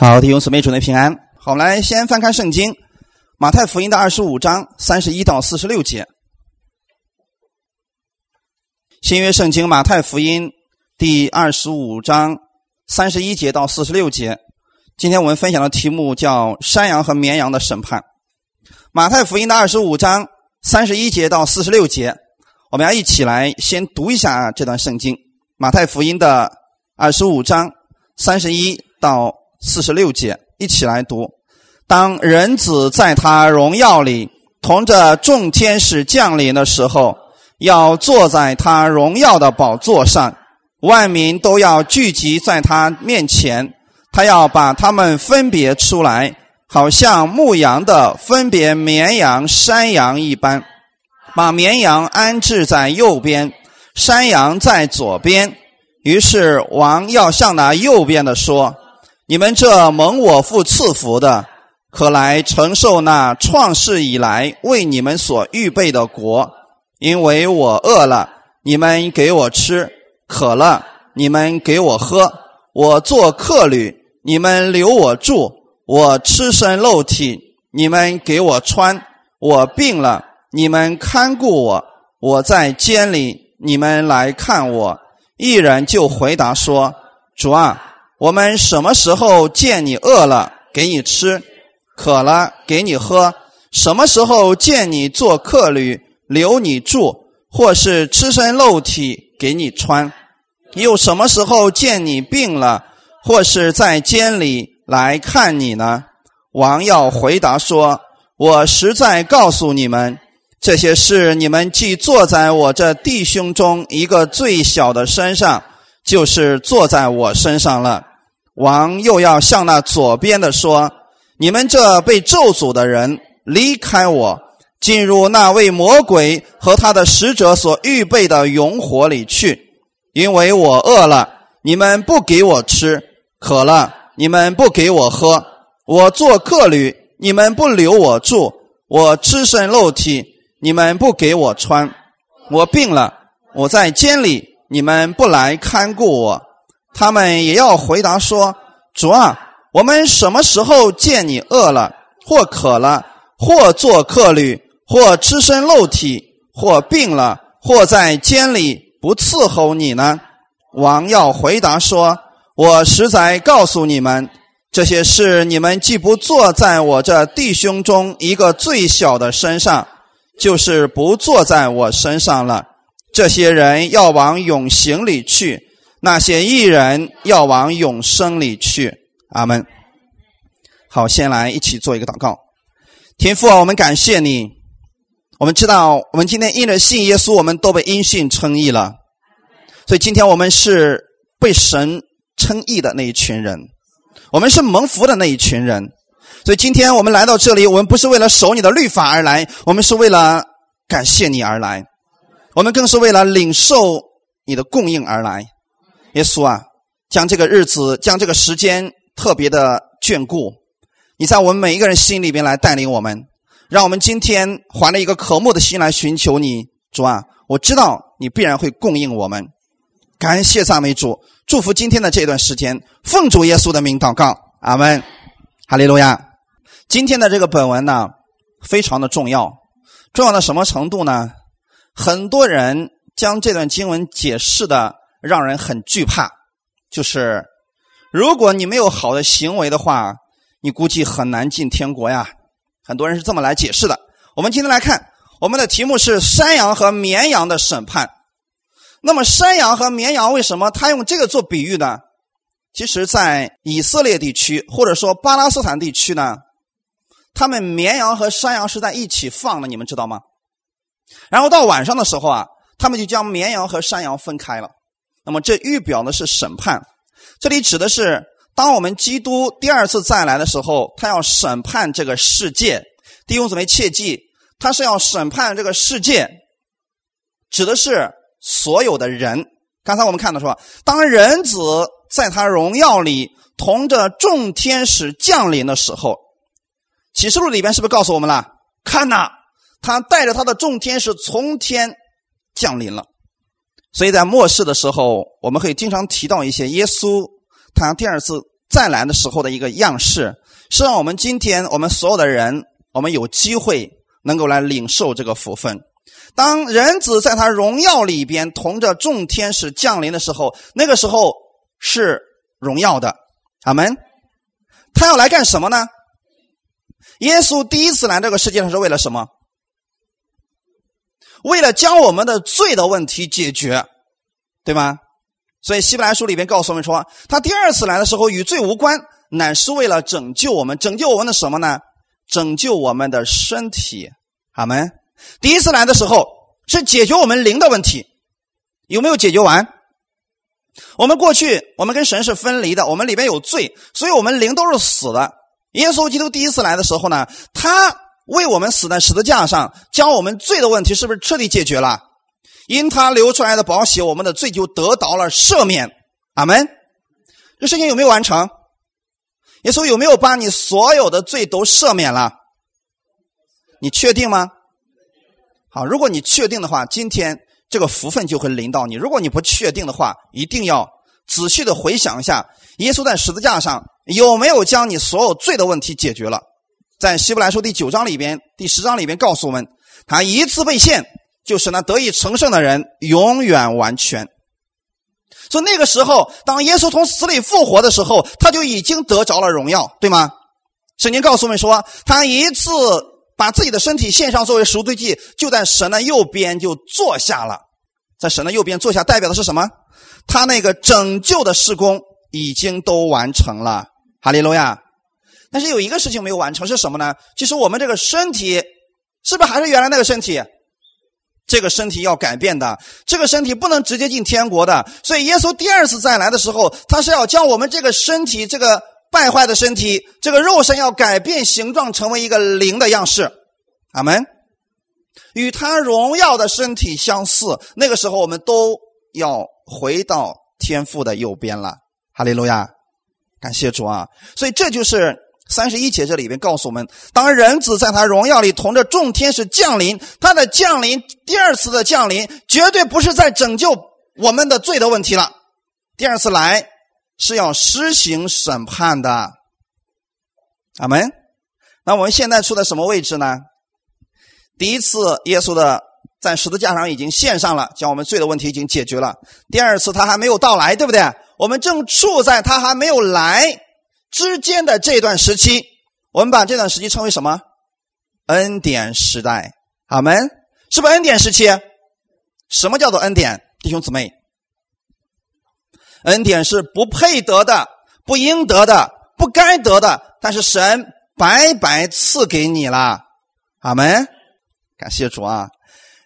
好，弟兄姊妹，主内平安。好，来先翻开圣经，马太福音的二十五章三十一到四十六节。新约圣经马太福音第二十五章三十一节到四十六节。今天我们分享的题目叫“山羊和绵羊的审判”。马太福音的二十五章三十一节到四十六节，我们要一起来先读一下这段圣经。马太福音的二十五章三十一到。四十六节，一起来读。当人子在他荣耀里同着众天使降临的时候，要坐在他荣耀的宝座上，万民都要聚集在他面前。他要把他们分别出来，好像牧羊的分别绵羊、山羊一般，把绵羊安置在右边，山羊在左边。于是王要向那右边的说。你们这蒙我父赐福的，可来承受那创世以来为你们所预备的国。因为我饿了，你们给我吃；渴了，你们给我喝；我做客旅，你们留我住；我赤身露体，你们给我穿；我病了，你们看顾我；我在监里，你们来看我。一人就回答说：“主啊。”我们什么时候见你饿了，给你吃；渴了，给你喝；什么时候见你做客旅，留你住，或是赤身露体，给你穿；又什么时候见你病了，或是在监里来看你呢？王要回答说：“我实在告诉你们，这些事你们既坐在我这弟兄中一个最小的身上，就是坐在我身上了。”王又要向那左边的说：“你们这被咒诅的人，离开我，进入那位魔鬼和他的使者所预备的永火里去。因为我饿了，你们不给我吃；渴了，你们不给我喝；我做客旅，你们不留我住；我赤身露体，你们不给我穿；我病了，我在监里，你们不来看顾我。”他们也要回答说：“主啊，我们什么时候见你饿了，或渴了，或做客旅，或赤身露体，或病了，或在监里不伺候你呢？”王要回答说：“我实在告诉你们，这些事你们既不坐在我这弟兄中一个最小的身上，就是不坐在我身上了。这些人要往永行里去。”那些艺人要往永生里去，阿门。好，先来一起做一个祷告。天父啊，我们感谢你。我们知道，我们今天因着信耶稣，我们都被因信称义了。所以今天我们是被神称义的那一群人，我们是蒙福的那一群人。所以今天我们来到这里，我们不是为了守你的律法而来，我们是为了感谢你而来，我们更是为了领受你的供应而来。耶稣啊，将这个日子，将这个时间特别的眷顾，你在我们每一个人心里边来带领我们，让我们今天怀了一个渴慕的心来寻求你，主啊，我知道你必然会供应我们，感谢赞美主，祝福今天的这段时间，奉主耶稣的名祷告，阿门，哈利路亚。今天的这个本文呢，非常的重要，重要到什么程度呢？很多人将这段经文解释的。让人很惧怕，就是如果你没有好的行为的话，你估计很难进天国呀。很多人是这么来解释的。我们今天来看，我们的题目是山羊和绵羊的审判。那么，山羊和绵羊为什么他用这个做比喻呢？其实，在以色列地区或者说巴勒斯坦地区呢，他们绵羊和山羊是在一起放的，你们知道吗？然后到晚上的时候啊，他们就将绵羊和山羊分开了。那么这预表的是审判，这里指的是当我们基督第二次再来的时候，他要审判这个世界。弟兄姊妹切记，他是要审判这个世界，指的是所有的人。刚才我们看到说，当人子在他荣耀里同着众天使降临的时候，启示录里边是不是告诉我们了？看呐，他带着他的众天使从天降临了。所以在末世的时候，我们会经常提到一些耶稣他第二次再来的时候的一个样式，是让我们今天我们所有的人，我们有机会能够来领受这个福分。当人子在他荣耀里边同着众天使降临的时候，那个时候是荣耀的。阿门。他要来干什么呢？耶稣第一次来这个世界上是为了什么？为了将我们的罪的问题解决，对吗？所以希伯来书里边告诉我们说，他第二次来的时候与罪无关，乃是为了拯救我们，拯救我们的什么呢？拯救我们的身体。阿门。第一次来的时候是解决我们灵的问题，有没有解决完？我们过去我们跟神是分离的，我们里边有罪，所以我们灵都是死的。耶稣基督第一次来的时候呢，他为我们死在十字架上，将我们罪的问题是不是彻底解决了？因他流出来的宝血，我们的罪就得到了赦免。阿门。这事情有没有完成？耶稣有没有把你所有的罪都赦免了？你确定吗？好，如果你确定的话，今天这个福分就会临到你。如果你不确定的话，一定要仔细的回想一下，耶稣在十字架上有没有将你所有罪的问题解决了？在希伯来书第九章里边、第十章里边告诉我们，他一次被献。就是那得以成圣的人永远完全。所以那个时候，当耶稣从死里复活的时候，他就已经得着了荣耀，对吗？圣经告诉我们说，他一次把自己的身体献上作为赎罪祭，就在神的右边就坐下了。在神的右边坐下，代表的是什么？他那个拯救的事工已经都完成了。哈利路亚！但是有一个事情没有完成，是什么呢？其实我们这个身体是不是还是原来那个身体？这个身体要改变的，这个身体不能直接进天国的。所以耶稣第二次再来的时候，他是要将我们这个身体、这个败坏的身体、这个肉身要改变形状，成为一个灵的样式。阿门。与他荣耀的身体相似，那个时候我们都要回到天父的右边了。哈利路亚，感谢主啊！所以这就是。三十一节这里边告诉我们，当人子在他荣耀里同着众天使降临，他的降临，第二次的降临，绝对不是在拯救我们的罪的问题了。第二次来是要施行审判的。阿门。那我们现在处在什么位置呢？第一次耶稣的在十字架上已经献上了，将我们罪的问题已经解决了。第二次他还没有到来，对不对？我们正处在他还没有来。之间的这段时期，我们把这段时期称为什么？恩典时代。阿门，是不是恩典时期？什么叫做恩典，弟兄姊妹？恩典是不配得的、不应得的、不该得的，但是神白白赐给你了。阿门，感谢主啊！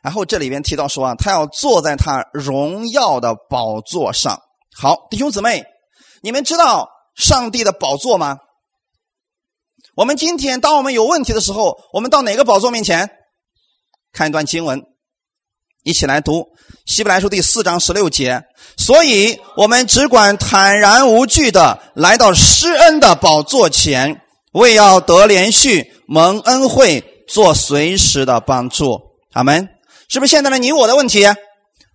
然后这里边提到说啊，他要坐在他荣耀的宝座上。好，弟兄姊妹，你们知道？上帝的宝座吗？我们今天，当我们有问题的时候，我们到哪个宝座面前？看一段经文，一起来读《希伯来书》第四章十六节。所以，我们只管坦然无惧的来到施恩的宝座前，为要得连续蒙恩惠，做随时的帮助。阿门。是不是现在的你我的问题？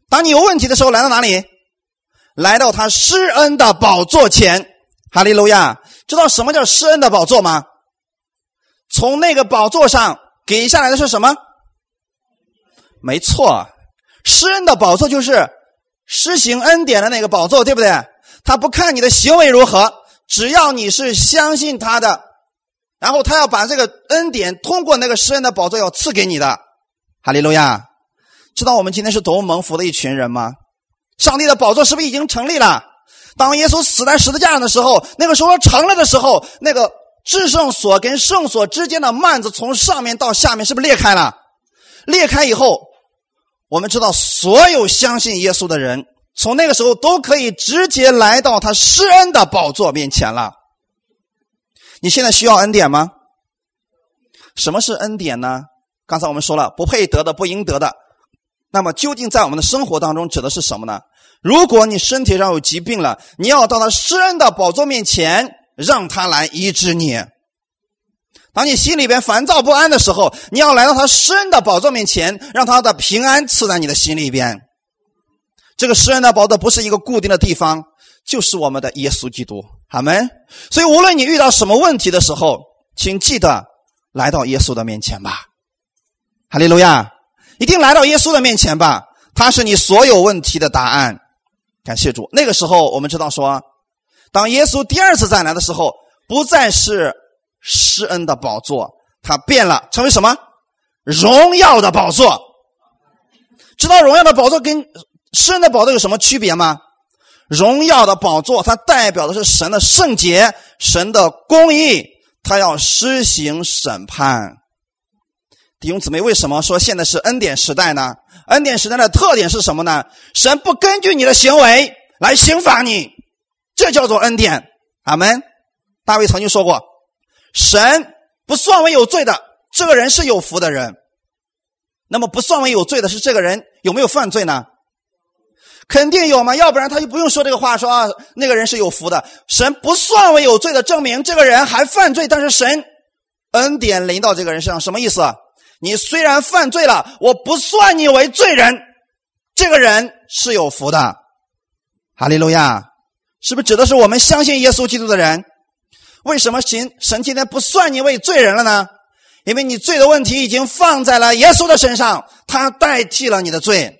当你有问题的时候，来到哪里？来到他施恩的宝座前。哈利路亚，知道什么叫施恩的宝座吗？从那个宝座上给下来的是什么？没错，施恩的宝座就是施行恩典的那个宝座，对不对？他不看你的行为如何，只要你是相信他的，然后他要把这个恩典通过那个施恩的宝座要赐给你的。哈利路亚，知道我们今天是多么蒙福的一群人吗？上帝的宝座是不是已经成立了？当耶稣死在十字架上的时候，那个时候成了的时候，那个至圣所跟圣所之间的幔子从上面到下面是不是裂开了？裂开以后，我们知道所有相信耶稣的人，从那个时候都可以直接来到他施恩的宝座面前了。你现在需要恩典吗？什么是恩典呢？刚才我们说了，不配得的、不应得的。那么究竟在我们的生活当中指的是什么呢？如果你身体上有疾病了，你要到他施恩的宝座面前，让他来医治你。当你心里边烦躁不安的时候，你要来到他施恩的宝座面前，让他的平安赐在你的心里边。这个施恩的宝座不是一个固定的地方，就是我们的耶稣基督。好门。所以无论你遇到什么问题的时候，请记得来到耶稣的面前吧。哈利路亚！一定来到耶稣的面前吧，他是你所有问题的答案。感谢主。那个时候我们知道说，当耶稣第二次再来的时候，不再是施恩的宝座，他变了，成为什么？荣耀的宝座。知道荣耀的宝座跟施恩的宝座有什么区别吗？荣耀的宝座，它代表的是神的圣洁、神的公义，它要施行审判。弟兄姊妹，为什么说现在是恩典时代呢？恩典时代的特点是什么呢？神不根据你的行为来刑罚你，这叫做恩典。阿门。大卫曾经说过：“神不算为有罪的这个人是有福的人。”那么不算为有罪的是这个人有没有犯罪呢？肯定有嘛，要不然他就不用说这个话，说啊那个人是有福的。神不算为有罪的，证明这个人还犯罪，但是神恩典临到这个人身上，什么意思？你虽然犯罪了，我不算你为罪人，这个人是有福的。哈利路亚，是不是指的是我们相信耶稣基督的人？为什么神神今天不算你为罪人了呢？因为你罪的问题已经放在了耶稣的身上，他代替了你的罪，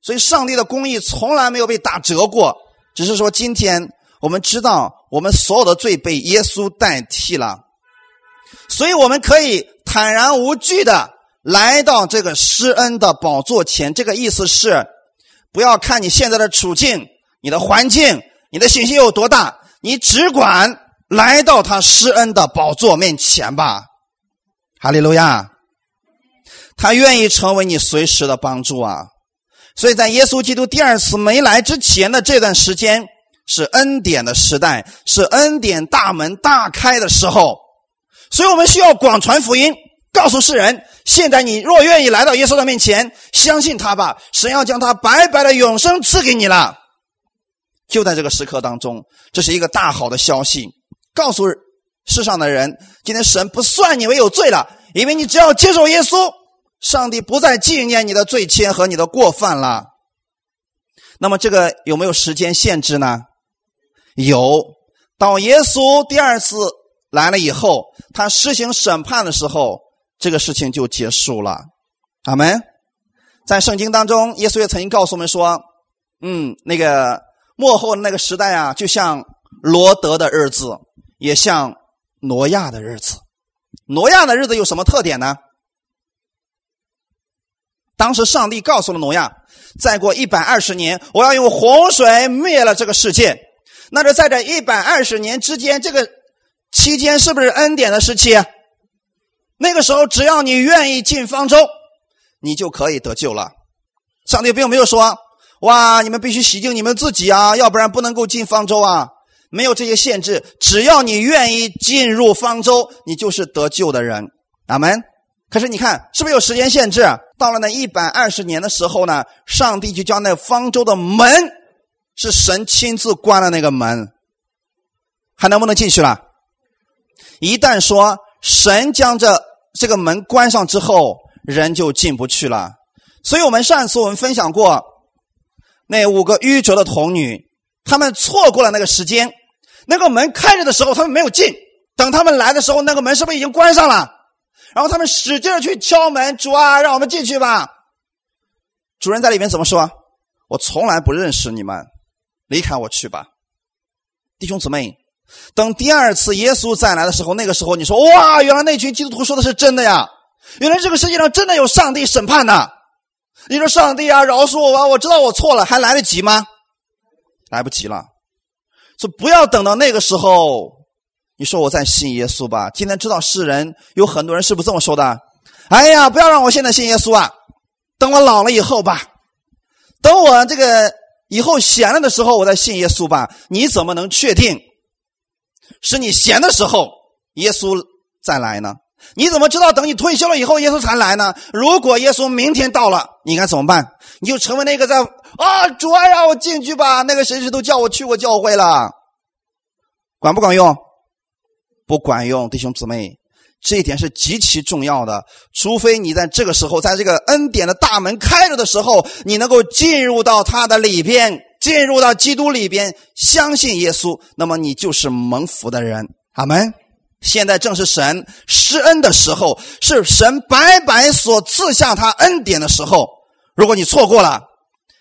所以上帝的公义从来没有被打折过，只是说今天我们知道我们所有的罪被耶稣代替了，所以我们可以坦然无惧的来到这个施恩的宝座前。这个意思是，不要看你现在的处境、你的环境、你的信心有多大，你只管来到他施恩的宝座面前吧。哈利路亚，他愿意成为你随时的帮助啊！所以在耶稣基督第二次没来之前的这段时间，是恩典的时代，是恩典大门大开的时候。所以我们需要广传福音，告诉世人：现在你若愿意来到耶稣的面前，相信他吧，神要将他白白的永生赐给你了。就在这个时刻当中，这是一个大好的消息，告诉。世上的人，今天神不算你为有罪了，因为你只要接受耶稣，上帝不再纪念你的罪愆和你的过犯了。那么这个有没有时间限制呢？有，到耶稣第二次来了以后，他施行审判的时候，这个事情就结束了。阿门。在圣经当中，耶稣也曾经告诉我们说：“嗯，那个末后的那个时代啊，就像罗德的日子，也像。”挪亚的日子，挪亚的日子有什么特点呢？当时上帝告诉了挪亚，再过一百二十年，我要用洪水灭了这个世界。那就在这一百二十年之间，这个期间是不是恩典的时期？那个时候，只要你愿意进方舟，你就可以得救了。上帝并没有说：“哇，你们必须洗净你们自己啊，要不然不能够进方舟啊。”没有这些限制，只要你愿意进入方舟，你就是得救的人。阿门。可是你看，是不是有时间限制？到了那一百二十年的时候呢，上帝就将那方舟的门是神亲自关了那个门，还能不能进去了？一旦说神将这这个门关上之后，人就进不去了。所以我们上次我们分享过那五个愚拙的童女，他们错过了那个时间。那个门开着的时候，他们没有进。等他们来的时候，那个门是不是已经关上了？然后他们使劲去敲门，主啊，让我们进去吧。主人在里面怎么说？我从来不认识你们，离开我去吧。弟兄姊妹，等第二次耶稣再来的时候，那个时候你说哇，原来那群基督徒说的是真的呀！原来这个世界上真的有上帝审判的。你说上帝啊，饶恕我吧，我知道我错了，还来得及吗？来不及了。说不要等到那个时候，你说我再信耶稣吧。今天知道世人有很多人是不是这么说的？哎呀，不要让我现在信耶稣啊，等我老了以后吧，等我这个以后闲了的时候，我再信耶稣吧。你怎么能确定是你闲的时候耶稣再来呢？你怎么知道等你退休了以后耶稣才来呢？如果耶稣明天到了，你该怎么办？你就成为那个在啊，主啊，让我进去吧。那个谁谁都叫我去过教会了，管不管用？不管用，弟兄姊妹，这一点是极其重要的。除非你在这个时候，在这个恩典的大门开着的时候，你能够进入到他的里边，进入到基督里边，相信耶稣，那么你就是蒙福的人。阿门。现在正是神施恩的时候，是神白白所赐下他恩典的时候。如果你错过了，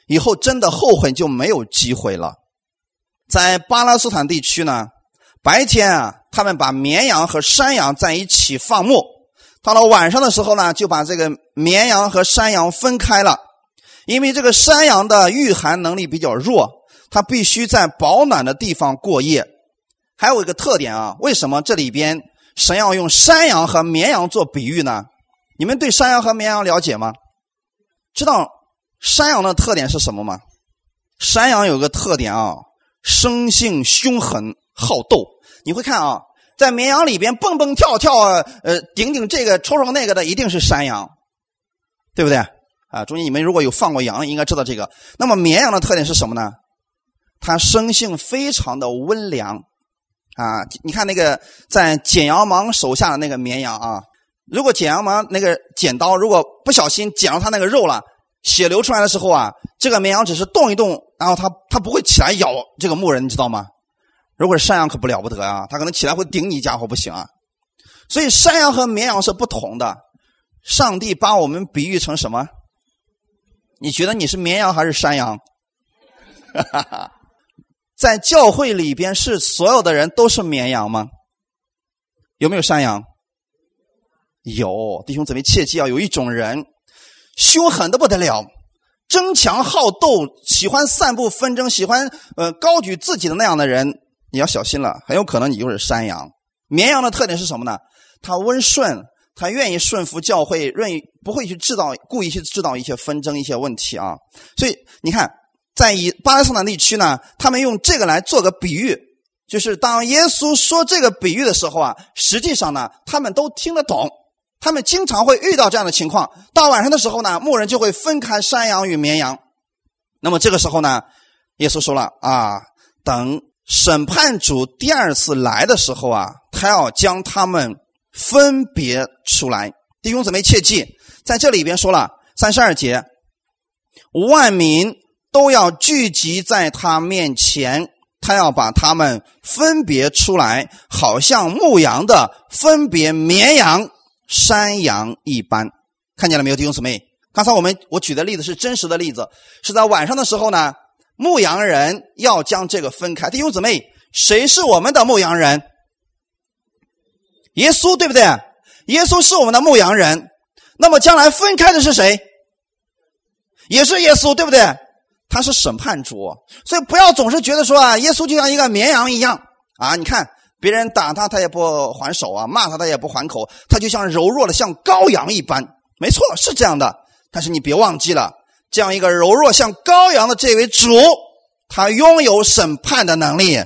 以后真的后悔就没有机会了。在巴勒斯坦地区呢，白天啊，他们把绵羊和山羊在一起放牧；到了晚上的时候呢，就把这个绵羊和山羊分开了。因为这个山羊的御寒能力比较弱，它必须在保暖的地方过夜。还有一个特点啊，为什么这里边神要用山羊和绵羊做比喻呢？你们对山羊和绵羊了解吗？知道山羊的特点是什么吗？山羊有个特点啊，生性凶狠好斗。你会看啊，在绵羊里边蹦蹦跳跳，呃，顶顶这个抽抽那个的，一定是山羊，对不对？啊，中间，你们如果有放过羊，应该知道这个。那么绵羊的特点是什么呢？它生性非常的温良啊。你看那个在剪羊毛手下的那个绵羊啊，如果剪羊毛那个剪刀如果不小心剪到它那个肉了，血流出来的时候啊，这个绵羊只是动一动，然后它它不会起来咬这个牧人，你知道吗？如果是山羊可不了不得啊，它可能起来会顶你家伙不行啊。所以山羊和绵羊是不同的。上帝把我们比喻成什么？你觉得你是绵羊还是山羊？在教会里边，是所有的人都是绵羊吗？有没有山羊？有，弟兄姊妹，切记啊！有一种人凶狠的不得了，争强好斗，喜欢散布纷争，喜欢呃高举自己的那样的人，你要小心了，很有可能你就是山羊。绵羊的特点是什么呢？它温顺。他愿意顺服教会，愿意不会去制造、故意去制造一些纷争、一些问题啊。所以你看，在以巴勒斯坦地区呢，他们用这个来做个比喻，就是当耶稣说这个比喻的时候啊，实际上呢，他们都听得懂。他们经常会遇到这样的情况，到晚上的时候呢，牧人就会分开山羊与绵羊。那么这个时候呢，耶稣说了啊，等审判主第二次来的时候啊，他要将他们。分别出来，弟兄姊妹切记，在这里边说了三十二节，万民都要聚集在他面前，他要把他们分别出来，好像牧羊的分别绵羊、山羊一般。看见了没有，弟兄姊妹？刚才我们我举的例子是真实的例子，是在晚上的时候呢，牧羊人要将这个分开。弟兄姊妹，谁是我们的牧羊人？耶稣对不对？耶稣是我们的牧羊人，那么将来分开的是谁？也是耶稣对不对？他是审判主，所以不要总是觉得说啊，耶稣就像一个绵羊一样啊！你看别人打他，他也不还手啊；骂他，他也不还口，他就像柔弱的像羔羊一般。没错，是这样的。但是你别忘记了，这样一个柔弱像羔羊的这位主，他拥有审判的能力。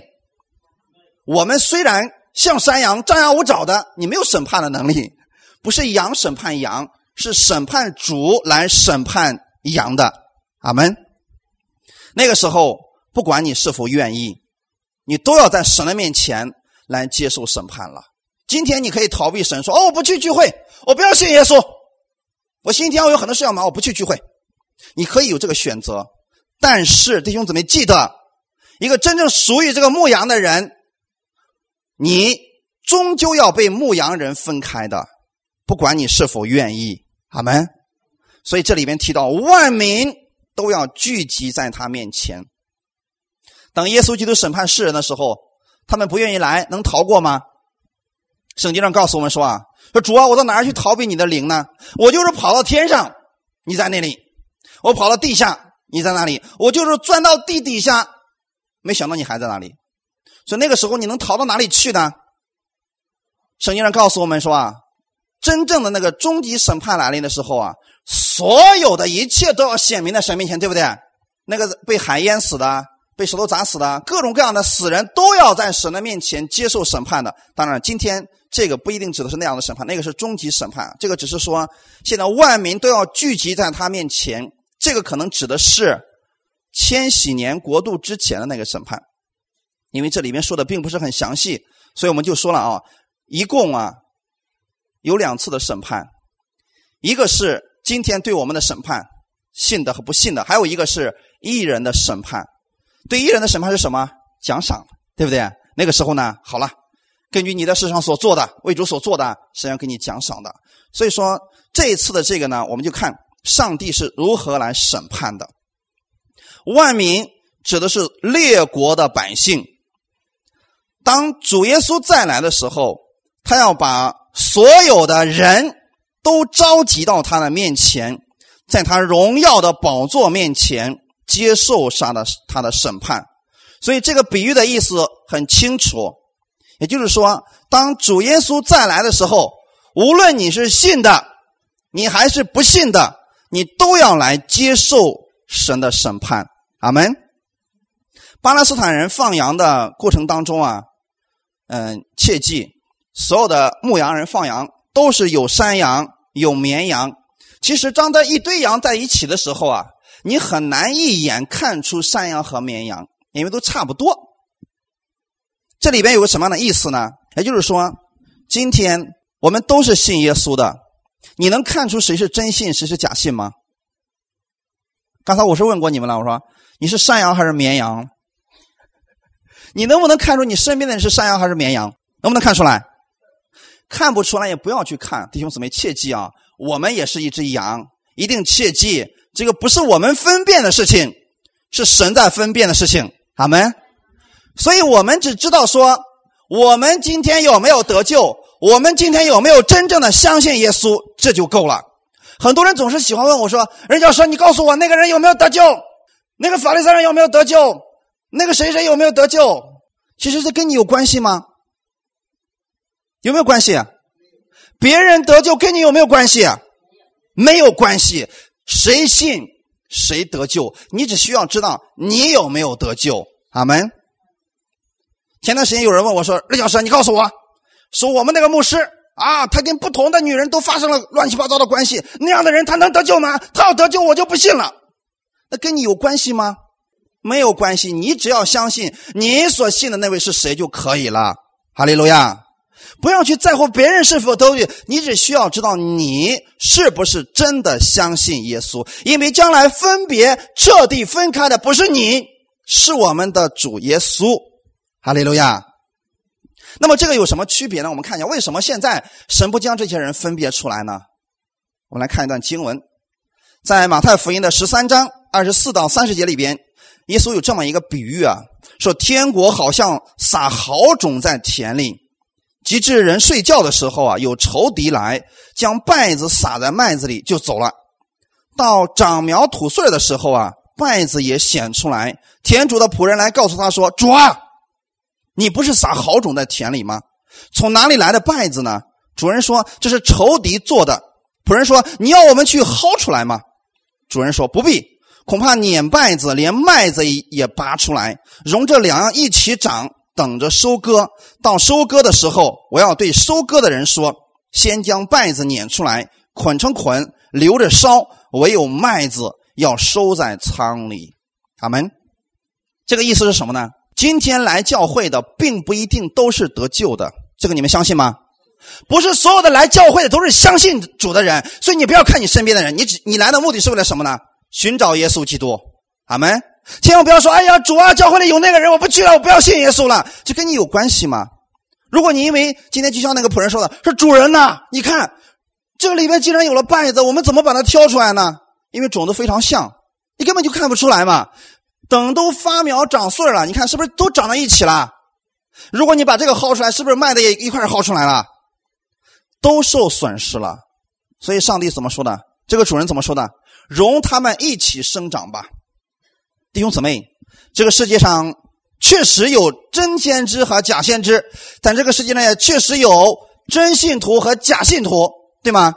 我们虽然。像山羊张牙舞爪的，你没有审判的能力，不是羊审判羊，是审判主来审判羊的。阿门。那个时候，不管你是否愿意，你都要在神的面前来接受审判了。今天你可以逃避神，说：“哦，我不去聚会，我不要信耶稣，我星期天我有很多事要忙，我不去聚会。”你可以有这个选择，但是弟兄姊妹记得，一个真正属于这个牧羊的人。你终究要被牧羊人分开的，不管你是否愿意，阿门。所以这里面提到万民都要聚集在他面前。等耶稣基督审判世人的时候，他们不愿意来，能逃过吗？圣经上告诉我们说啊，说主啊，我到哪儿去逃避你的灵呢？我就是跑到天上，你在那里；我跑到地下，你在那里；我就是钻到地底下，没想到你还在那里。所以那个时候你能逃到哪里去呢？圣经上告诉我们说啊，真正的那个终极审判来临的时候啊，所有的一切都要显明在神面前，对不对？那个被海淹死的、被石头砸死的、各种各样的死人都要在神的面前接受审判的。当然，今天这个不一定指的是那样的审判，那个是终极审判。这个只是说，现在万民都要聚集在他面前，这个可能指的是千禧年国度之前的那个审判。因为这里面说的并不是很详细，所以我们就说了啊，一共啊有两次的审判，一个是今天对我们的审判，信的和不信的，还有一个是艺人的审判。对艺人的审判是什么？奖赏，对不对？那个时候呢，好了，根据你在世上所做的，为主所做的，实际上给你奖赏的。所以说，这一次的这个呢，我们就看上帝是如何来审判的。万民指的是列国的百姓。当主耶稣再来的时候，他要把所有的人都召集到他的面前，在他荣耀的宝座面前接受他的他的审判。所以这个比喻的意思很清楚，也就是说，当主耶稣再来的时候，无论你是信的，你还是不信的，你都要来接受神的审判。阿门。巴勒斯坦人放羊的过程当中啊。嗯，切记，所有的牧羊人放羊都是有山羊有绵羊。其实，当这一堆羊在一起的时候啊，你很难一眼看出山羊和绵羊，因为都差不多。这里边有个什么样的意思呢？也就是说，今天我们都是信耶稣的，你能看出谁是真信，谁是假信吗？刚才我是问过你们了，我说你是山羊还是绵羊？你能不能看出你身边的人是山羊还是绵羊？能不能看出来？看不出来也不要去看，弟兄姊妹切记啊！我们也是一只羊，一定切记，这个不是我们分辨的事情，是神在分辨的事情。阿门。所以我们只知道说，我们今天有没有得救？我们今天有没有真正的相信耶稣？这就够了。很多人总是喜欢问我说：“人家说你告诉我那个人有没有得救？那个法利赛人有没有得救？”那个谁谁有没有得救？其实这跟你有关系吗？有没有关系？别人得救跟你有没有关系？没有关系。谁信谁得救，你只需要知道你有没有得救。阿门。前段时间有人问我说：“李老师，你告诉我，说我们那个牧师啊，他跟不同的女人都发生了乱七八糟的关系，那样的人他能得救吗？他要得救，我就不信了。那跟你有关系吗？”没有关系，你只要相信你所信的那位是谁就可以了。哈利路亚！不要去在乎别人是否都，你只需要知道你是不是真的相信耶稣，因为将来分别彻底分开的不是你，是我们的主耶稣。哈利路亚！那么这个有什么区别呢？我们看一下，为什么现在神不将这些人分别出来呢？我们来看一段经文，在马太福音的十三章二十四到三十节里边。耶稣有这么一个比喻啊，说天国好像撒好种在田里，及至人睡觉的时候啊，有仇敌来将稗子撒在麦子里就走了。到长苗吐穗的时候啊，稗子也显出来。田主的仆人来告诉他说：“主啊，你不是撒好种在田里吗？从哪里来的稗子呢？”主人说：“这是仇敌做的。”仆人说：“你要我们去薅出来吗？”主人说：“不必。”恐怕碾麦子，连麦子也拔出来，容这两样一起长，等着收割。到收割的时候，我要对收割的人说：先将麦子碾出来，捆成捆，留着烧；唯有麦子要收在仓里。阿门。这个意思是什么呢？今天来教会的，并不一定都是得救的。这个你们相信吗？不是所有的来教会的都是相信主的人。所以你不要看你身边的人，你只你来的目的是为了什么呢？寻找耶稣基督，阿门！千万不要说：“哎呀，主啊，教会里有那个人，我不去了，我不要信耶稣了。”这跟你有关系吗？如果你因为今天就像那个仆人说的，说主人呐，你看这里面竟然有了稗子，我们怎么把它挑出来呢？因为种子非常像，你根本就看不出来嘛。等都发苗长穗了，你看是不是都长在一起了？如果你把这个薅出来，是不是麦的也一块薅出来了？都受损失了。所以上帝怎么说的？这个主人怎么说的？容他们一起生长吧，弟兄姊妹，这个世界上确实有真先知和假先知，但这个世界上也确实有真信徒和假信徒，对吗？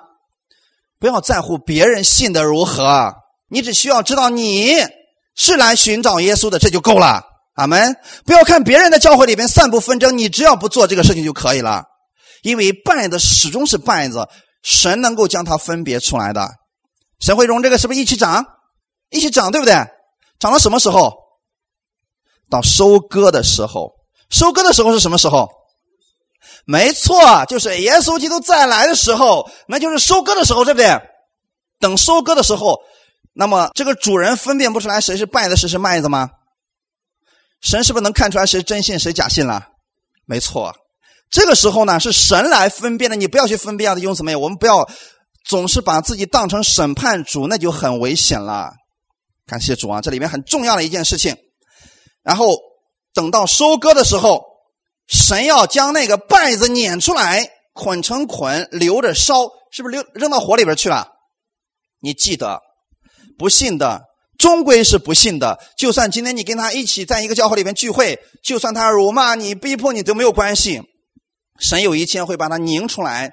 不要在乎别人信的如何，你只需要知道你是来寻找耶稣的，这就够了。阿门！不要看别人的教会里边散布纷争，你只要不做这个事情就可以了，因为拜的始终是拜子，神能够将它分别出来的。神会容这个是不是一起长，一起长，对不对？长到什么时候？到收割的时候。收割的时候是什么时候？没错，就是耶稣基督再来的时候，那就是收割的时候，对不对？等收割的时候，那么这个主人分辨不出来谁是败的，谁是麦子吗？神是不是能看出来谁真信谁假信了？没错，这个时候呢是神来分辨的，你不要去分辨的，用什么呀？我们不要总是把自己当成审判主，那就很危险了。感谢主啊，这里面很重要的一件事情。然后等到收割的时候，神要将那个稗子撵出来，捆成捆，留着烧，是不是留扔到火里边去了？你记得，不信的。终归是不信的。就算今天你跟他一起在一个教会里面聚会，就算他辱骂你、逼迫你都没有关系。神有一天会把他拧出来，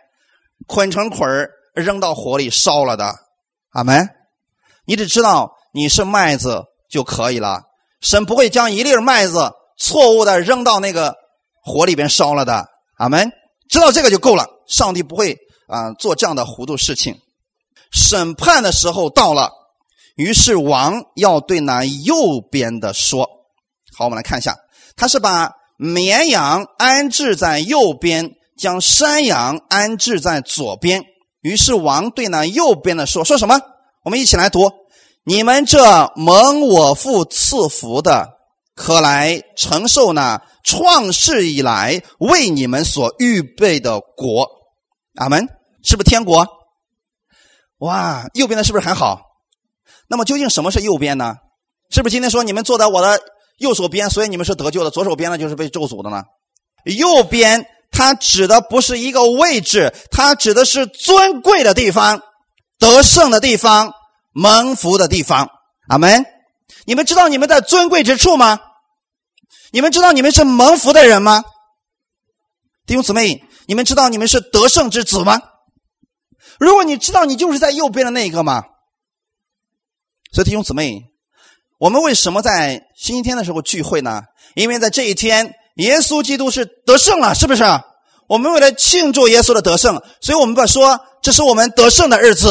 捆成捆扔到火里烧了的。阿门。你只知道你是麦子就可以了。神不会将一粒麦子错误的扔到那个火里边烧了的。阿门。知道这个就够了。上帝不会啊做这样的糊涂事情。审判的时候到了。于是王要对那右边的说：“好，我们来看一下，他是把绵羊安置在右边，将山羊安置在左边。于是王对那右边的说：说什么？我们一起来读：你们这蒙我父赐福的，可来承受那创世以来为你们所预备的国。阿门。是不是天国？哇，右边的是不是很好？”那么究竟什么是右边呢？是不是今天说你们坐在我的右手边，所以你们是得救的；左手边呢，就是被咒诅的呢？右边它指的不是一个位置，它指的是尊贵的地方、得胜的地方、蒙福的地方。阿门！你们知道你们在尊贵之处吗？你们知道你们是蒙福的人吗？弟兄姊妹，你们知道你们是得胜之子吗？如果你知道，你就是在右边的那一个吗？所以弟兄姊妹，我们为什么在星期天的时候聚会呢？因为在这一天，耶稣基督是得胜了，是不是？我们为了庆祝耶稣的得胜，所以我们把说这是我们得胜的日子。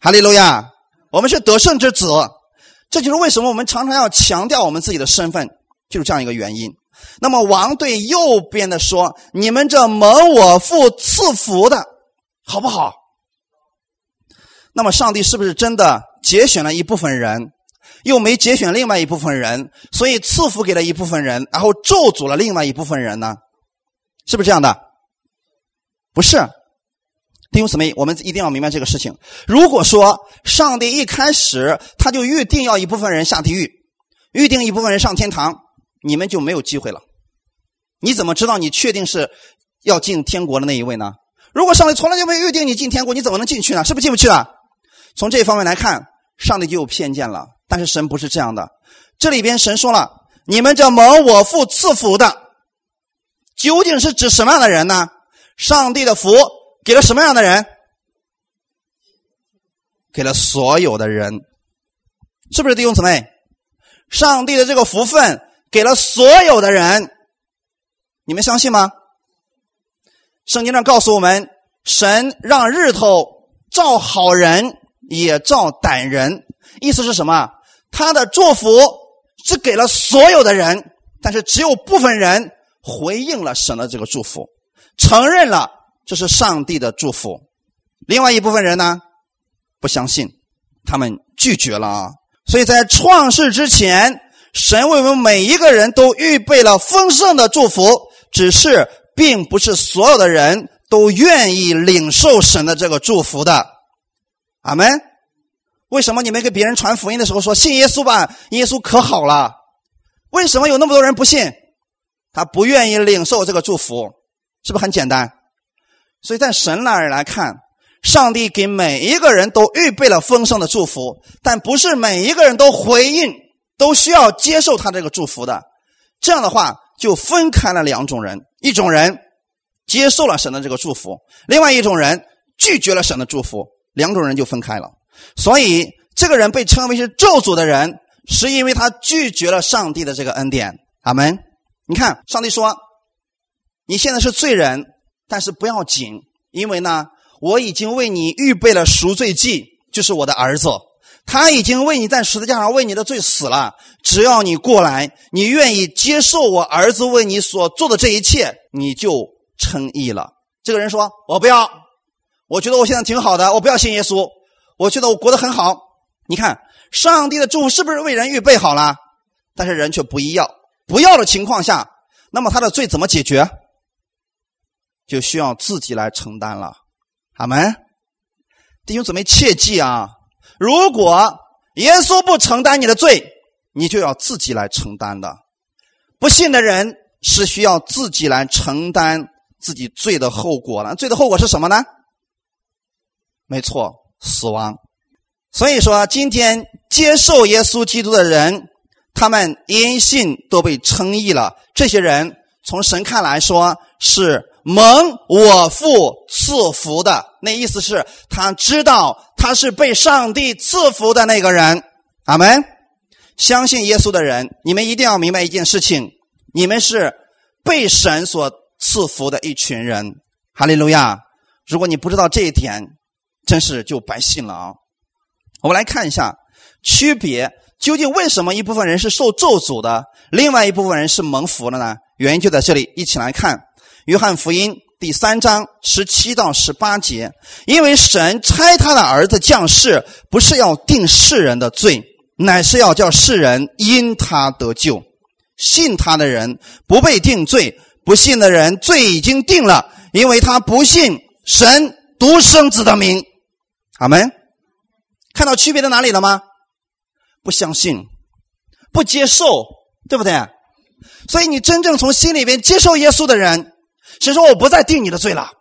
哈利路亚！我们是得胜之子，这就是为什么我们常常要强调我们自己的身份，就是这样一个原因。那么王对右边的说：“你们这蒙我父赐福的，好不好？”那么上帝是不是真的？节选了一部分人，又没节选另外一部分人，所以赐福给了一部分人，然后咒诅了另外一部分人呢？是不是这样的？不是，弟兄姊妹，我们一定要明白这个事情。如果说上帝一开始他就预定要一部分人下地狱，预定一部分人上天堂，你们就没有机会了。你怎么知道你确定是要进天国的那一位呢？如果上帝从来就没预定你进天国，你怎么能进去呢？是不是进不去了？从这方面来看。上帝就有偏见了，但是神不是这样的。这里边神说了：“你们这蒙我父赐福的，究竟是指什么样的人呢？上帝的福给了什么样的人？给了所有的人，是不是弟兄姊妹？上帝的这个福分给了所有的人，你们相信吗？圣经上告诉我们，神让日头照好人。也照歹人，意思是什么？他的祝福是给了所有的人，但是只有部分人回应了神的这个祝福，承认了这是上帝的祝福。另外一部分人呢，不相信，他们拒绝了啊。所以在创世之前，神为我们每一个人都预备了丰盛的祝福，只是并不是所有的人都愿意领受神的这个祝福的。阿门。为什么你们给别人传福音的时候说信耶稣吧？耶稣可好了。为什么有那么多人不信？他不愿意领受这个祝福，是不是很简单？所以在神那儿来看，上帝给每一个人都预备了丰盛的祝福，但不是每一个人都回应，都需要接受他这个祝福的。这样的话，就分开了两种人：一种人接受了神的这个祝福，另外一种人拒绝了神的祝福。两种人就分开了，所以这个人被称为是咒诅的人，是因为他拒绝了上帝的这个恩典。阿门。你看，上帝说：“你现在是罪人，但是不要紧，因为呢，我已经为你预备了赎罪祭，就是我的儿子，他已经为你在十字架上为你的罪死了。只要你过来，你愿意接受我儿子为你所做的这一切，你就称义了。”这个人说：“我不要。”我觉得我现在挺好的，我不要信耶稣。我觉得我过得很好。你看，上帝的祝福是不是为人预备好了？但是人却不一样，不要的情况下，那么他的罪怎么解决？就需要自己来承担了。阿门。弟兄姊妹，切记啊！如果耶稣不承担你的罪，你就要自己来承担的。不信的人是需要自己来承担自己罪的后果了。罪的后果是什么呢？没错，死亡。所以说，今天接受耶稣基督的人，他们因信都被称义了。这些人从神看来说是蒙我父赐福的，那意思是他知道他是被上帝赐福的那个人。阿门。相信耶稣的人，你们一定要明白一件事情：你们是被神所赐福的一群人。哈利路亚！如果你不知道这一点，真是就白信了啊！我们来看一下区别，究竟为什么一部分人是受咒诅的，另外一部分人是蒙福的呢？原因就在这里，一起来看《约翰福音》第三章十七到十八节。因为神差他的儿子降世，不是要定世人的罪。乃是要叫世人因他得救，信他的人不被定罪，不信的人罪已经定了，因为他不信神独生子的名。阿门。看到区别在哪里了吗？不相信，不接受，对不对？所以你真正从心里边接受耶稣的人，神说我不再定你的罪了，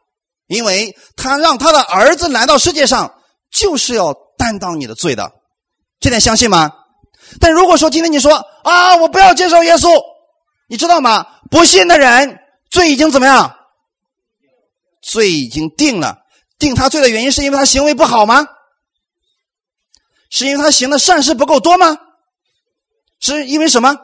因为他让他的儿子来到世界上，就是要担当你的罪的。这点相信吗？但如果说今天你说啊，我不要接受耶稣，你知道吗？不信的人罪已经怎么样？罪已经定了。定他罪的原因是因为他行为不好吗？是因为他行的善事不够多吗？是因为什么？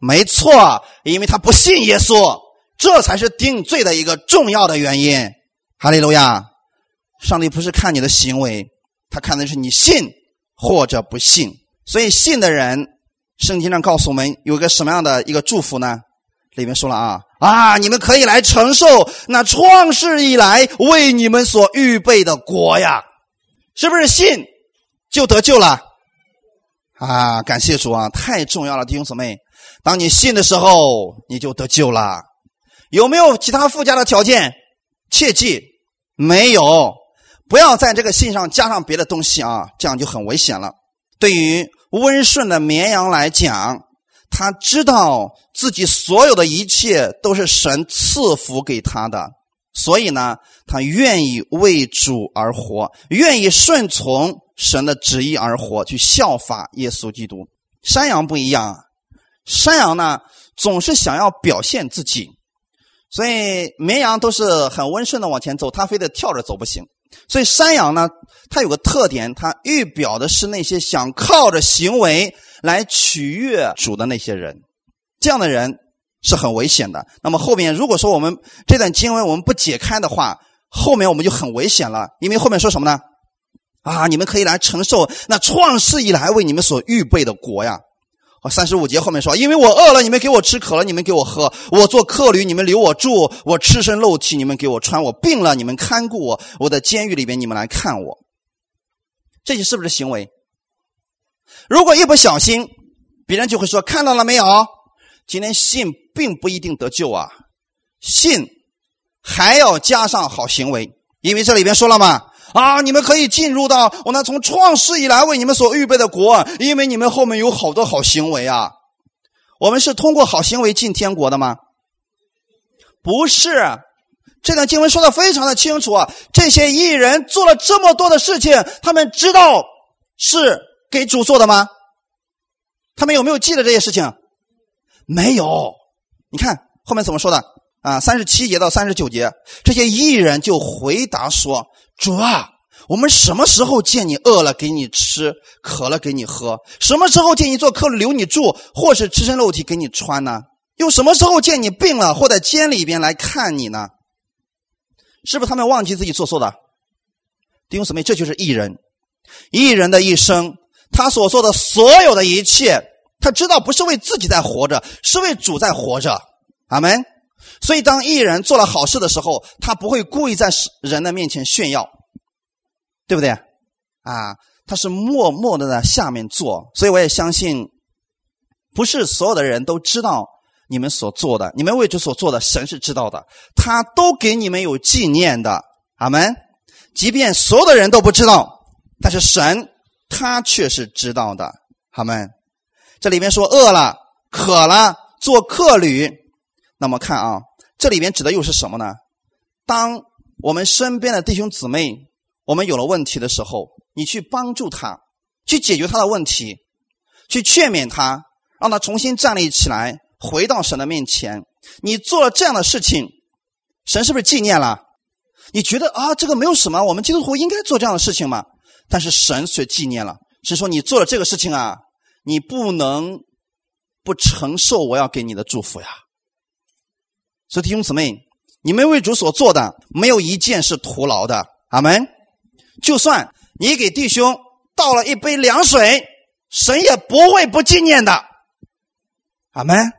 没错，因为他不信耶稣，这才是定罪的一个重要的原因。哈利路亚！上帝不是看你的行为。他看的是你信或者不信，所以信的人，圣经上告诉我们有一个什么样的一个祝福呢？里面说了啊啊，你们可以来承受那创世以来为你们所预备的国呀，是不是信就得救了？啊，感谢主啊，太重要了，弟兄姊妹，当你信的时候，你就得救了。有没有其他附加的条件？切记，没有。不要在这个信上加上别的东西啊，这样就很危险了。对于温顺的绵羊来讲，他知道自己所有的一切都是神赐福给他的，所以呢，他愿意为主而活，愿意顺从神的旨意而活，去效法耶稣基督。山羊不一样，山羊呢总是想要表现自己，所以绵羊都是很温顺的往前走，它非得跳着走不行。所以山羊呢，它有个特点，它预表的是那些想靠着行为来取悦主的那些人，这样的人是很危险的。那么后面如果说我们这段经文我们不解开的话，后面我们就很危险了，因为后面说什么呢？啊，你们可以来承受那创世以来为你们所预备的国呀。好，三十五节后面说：“因为我饿了，你们给我吃；渴了，你们给我喝；我做客旅，你们留我住；我赤身露体，你们给我穿；我病了，你们看顾我；我在监狱里边，你们来看我。”这些是不是行为？如果一不小心，别人就会说：“看到了没有？今天信并不一定得救啊，信还要加上好行为，因为这里边说了嘛。”啊！你们可以进入到我那从创世以来为你们所预备的国，因为你们后面有好多好行为啊。我们是通过好行为进天国的吗？不是，这段经文说的非常的清楚啊。这些艺人做了这么多的事情，他们知道是给主做的吗？他们有没有记得这些事情？没有。你看后面怎么说的？啊，三十七节到三十九节，这些艺人就回答说。主啊，我们什么时候见你饿了给你吃，渴了给你喝？什么时候见你做客留你住，或是赤身露体给你穿呢？又什么时候见你病了或在监里边来看你呢？是不是他们忘记自己做错的？弟兄姊妹，这就是艺人，艺人的一生，他所做的所有的一切，他知道不是为自己在活着，是为主在活着。阿门。所以，当艺人做了好事的时候，他不会故意在人的面前炫耀，对不对？啊，他是默默的在下面做。所以，我也相信，不是所有的人都知道你们所做的，你们为主所做的，神是知道的，他都给你们有纪念的。阿门。即便所有的人都不知道，但是神他却是知道的。阿门。这里面说饿了、渴了，做客旅。那么看啊，这里面指的又是什么呢？当我们身边的弟兄姊妹，我们有了问题的时候，你去帮助他，去解决他的问题，去劝勉他，让他重新站立起来，回到神的面前。你做了这样的事情，神是不是纪念了？你觉得啊，这个没有什么，我们基督徒应该做这样的事情吗？但是神却纪念了，是说你做了这个事情啊，你不能不承受我要给你的祝福呀。所以弟兄姊妹，你们为主所做的，没有一件是徒劳的。阿门。就算你给弟兄倒了一杯凉水，神也不会不纪念的。阿门。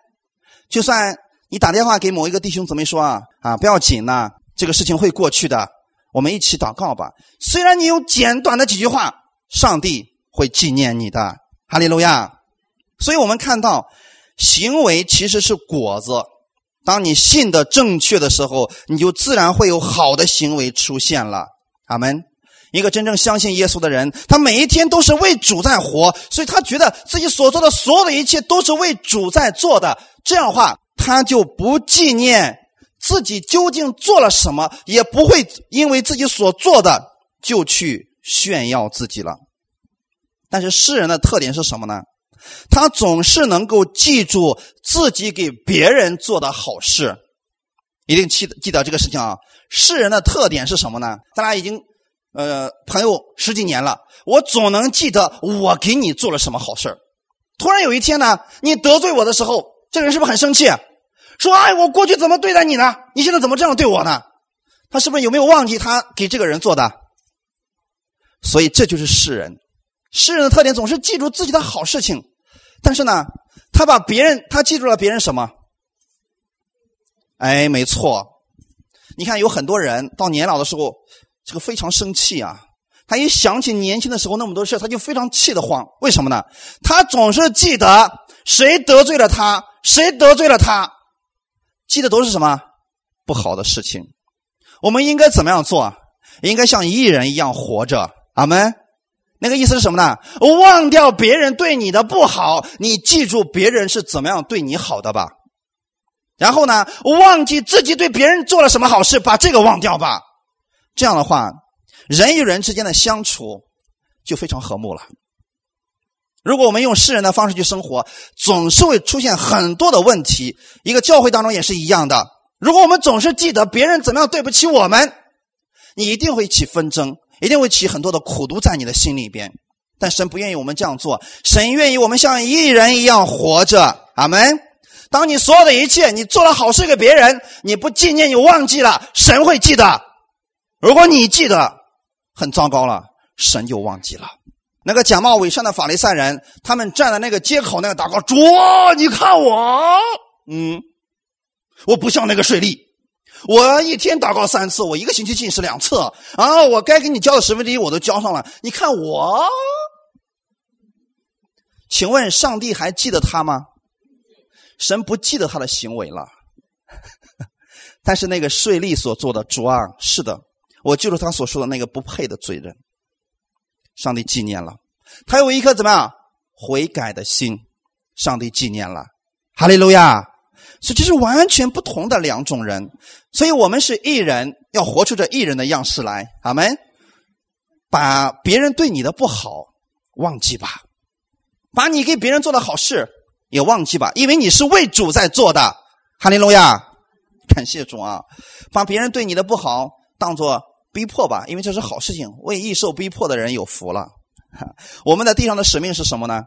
就算你打电话给某一个弟兄姊妹说啊啊，不要紧呐。这个事情会过去的，我们一起祷告吧。虽然你用简短的几句话，上帝会纪念你的，哈利路亚。所以我们看到，行为其实是果子。当你信的正确的时候，你就自然会有好的行为出现了。阿门。一个真正相信耶稣的人，他每一天都是为主在活，所以他觉得自己所做的所有的一切都是为主在做的。这样的话，他就不纪念。自己究竟做了什么，也不会因为自己所做的就去炫耀自己了。但是世人的特点是什么呢？他总是能够记住自己给别人做的好事，一定记得记得这个事情啊。世人的特点是什么呢？咱俩已经呃朋友十几年了，我总能记得我给你做了什么好事突然有一天呢，你得罪我的时候，这个人是不是很生气？说：“哎，我过去怎么对待你呢？你现在怎么这样对我呢？”他是不是有没有忘记他给这个人做的？所以这就是世人，世人的特点总是记住自己的好事情，但是呢，他把别人他记住了别人什么？哎，没错，你看有很多人到年老的时候，这个非常生气啊。他一想起年轻的时候那么多事，他就非常气得慌。为什么呢？他总是记得谁得罪了他，谁得罪了他。记得都是什么不好的事情？我们应该怎么样做？应该像艺人一样活着。阿门。那个意思是什么呢？忘掉别人对你的不好，你记住别人是怎么样对你好的吧。然后呢，忘记自己对别人做了什么好事，把这个忘掉吧。这样的话，人与人之间的相处就非常和睦了。如果我们用世人的方式去生活，总是会出现很多的问题。一个教会当中也是一样的。如果我们总是记得别人怎么样对不起我们，你一定会起纷争，一定会起很多的苦毒在你的心里边。但神不愿意我们这样做，神愿意我们像艺人一样活着。阿门。当你所有的一切，你做了好事给别人，你不纪念，你忘记了，神会记得。如果你记得，很糟糕了，神就忘记了。那个假冒伪善的法利赛人，他们站在那个街口那个祷告，主，你看我，嗯，我不像那个税吏，我一天祷告三次，我一个星期进食两次啊，我该给你交的十分之一我都交上了，你看我，请问上帝还记得他吗？神不记得他的行为了，但是那个税吏所做的，主啊，是的，我就是他所说的那个不配的罪人。上帝纪念了，他有一颗怎么样悔改的心，上帝纪念了，哈利路亚。所以这是完全不同的两种人，所以我们是艺人，要活出这艺人的样式来。阿门。把别人对你的不好忘记吧，把你给别人做的好事也忘记吧，因为你是为主在做的。哈利路亚，感谢主啊！把别人对你的不好当做。逼迫吧，因为这是好事情。为易受逼迫的人有福了。我们在地上的使命是什么呢？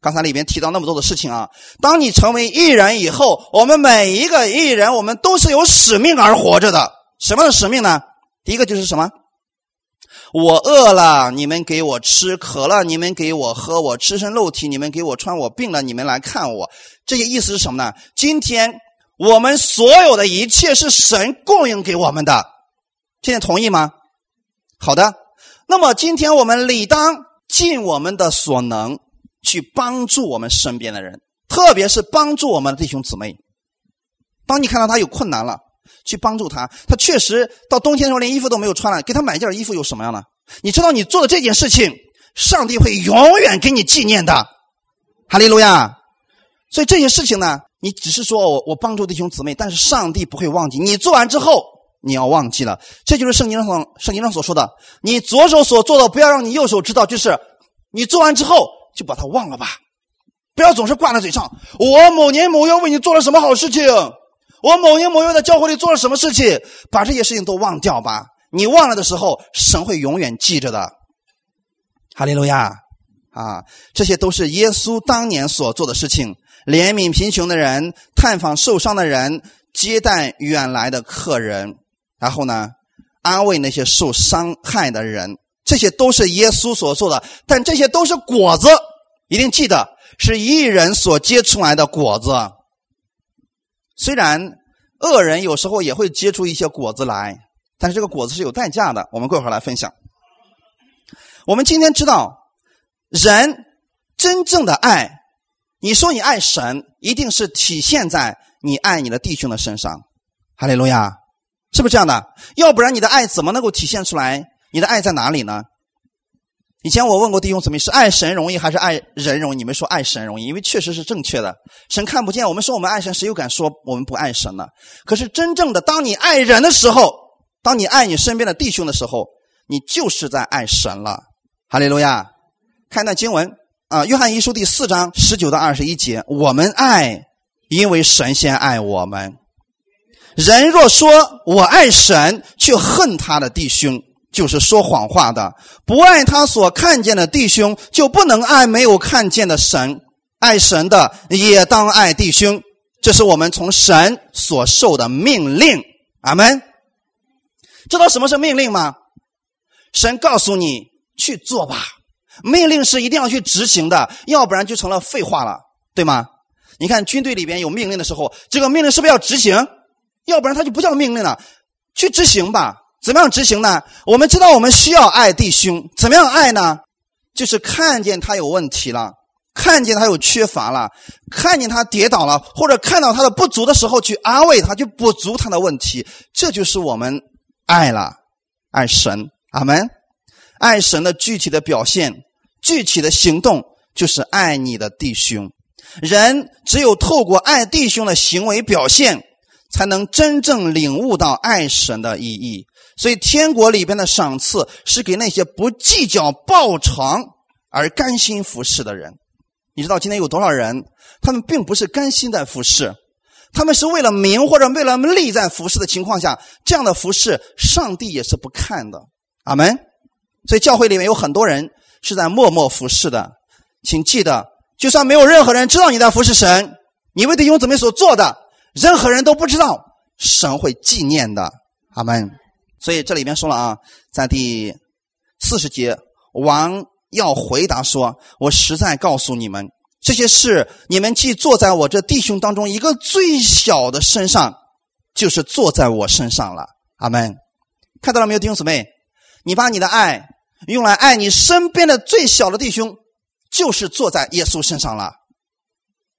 刚才里边提到那么多的事情啊。当你成为艺人以后，我们每一个艺人，我们都是有使命而活着的。什么的使命呢？第一个就是什么？我饿了，你们给我吃；渴了，你们给我喝；我赤身露体，你们给我穿；我病了，你们来看我。这些意思是什么呢？今天我们所有的一切是神供应给我们的。现在同意吗？好的，那么今天我们理当尽我们的所能，去帮助我们身边的人，特别是帮助我们的弟兄姊妹。当你看到他有困难了，去帮助他。他确实到冬天的时候连衣服都没有穿了，给他买件衣服有什么样呢？你知道你做的这件事情，上帝会永远给你纪念的。哈利路亚。所以这些事情呢，你只是说我我帮助弟兄姊妹，但是上帝不会忘记你做完之后你要忘记了。这就是圣经上圣经上所说的，你左手所做的不要让你右手知道，就是你做完之后就把它忘了吧，不要总是挂在嘴上。我某年某月为你做了什么好事情，我某年某月在教会里做了什么事情，把这些事情都忘掉吧。你忘了的时候，神会永远记着的。哈利路亚啊！这些都是耶稣当年所做的事情。怜悯贫穷的人，探访受伤的人，接待远来的客人，然后呢，安慰那些受伤害的人，这些都是耶稣所做的。但这些都是果子，一定记得是一人所结出来的果子。虽然恶人有时候也会结出一些果子来，但是这个果子是有代价的。我们过会儿来分享。我们今天知道，人真正的爱。你说你爱神，一定是体现在你爱你的弟兄的身上，哈利路亚，是不是这样的？要不然你的爱怎么能够体现出来？你的爱在哪里呢？以前我问过弟兄姊妹，是爱神容易还是爱人容易？你们说爱神容易，因为确实是正确的。神看不见，我们说我们爱神，谁又敢说我们不爱神呢？可是真正的，当你爱人的时候，当你爱你身边的弟兄的时候，你就是在爱神了，哈利路亚。看那经文。啊，约翰一书第四章十九到二十一节，我们爱，因为神先爱我们。人若说我爱神，却恨他的弟兄，就是说谎话的；不爱他所看见的弟兄，就不能爱没有看见的神。爱神的也当爱弟兄，这是我们从神所受的命令。阿门。知道什么是命令吗？神告诉你去做吧。命令是一定要去执行的，要不然就成了废话了，对吗？你看军队里边有命令的时候，这个命令是不是要执行？要不然它就不叫命令了。去执行吧，怎么样执行呢？我们知道我们需要爱弟兄，怎么样爱呢？就是看见他有问题了，看见他有缺乏了，看见他跌倒了，或者看到他的不足的时候去安慰他，去补足他的问题，这就是我们爱了，爱神，阿门。爱神的具体的表现。具体的行动就是爱你的弟兄。人只有透过爱弟兄的行为表现，才能真正领悟到爱神的意义。所以，天国里边的赏赐是给那些不计较报偿而甘心服侍的人。你知道今天有多少人？他们并不是甘心在服侍，他们是为了名或者为了利在服侍的情况下，这样的服侍，上帝也是不看的。阿门。所以，教会里面有很多人。是在默默服侍的，请记得，就算没有任何人知道你在服侍神，你为弟兄姊妹所做的，任何人都不知道，神会纪念的。阿门。所以这里面说了啊，在第四十节，王要回答说：“我实在告诉你们，这些事你们既坐在我这弟兄当中一个最小的身上，就是坐在我身上了。”阿门。看到了没有，弟兄姊妹？你把你的爱。用来爱你身边的最小的弟兄，就是坐在耶稣身上了。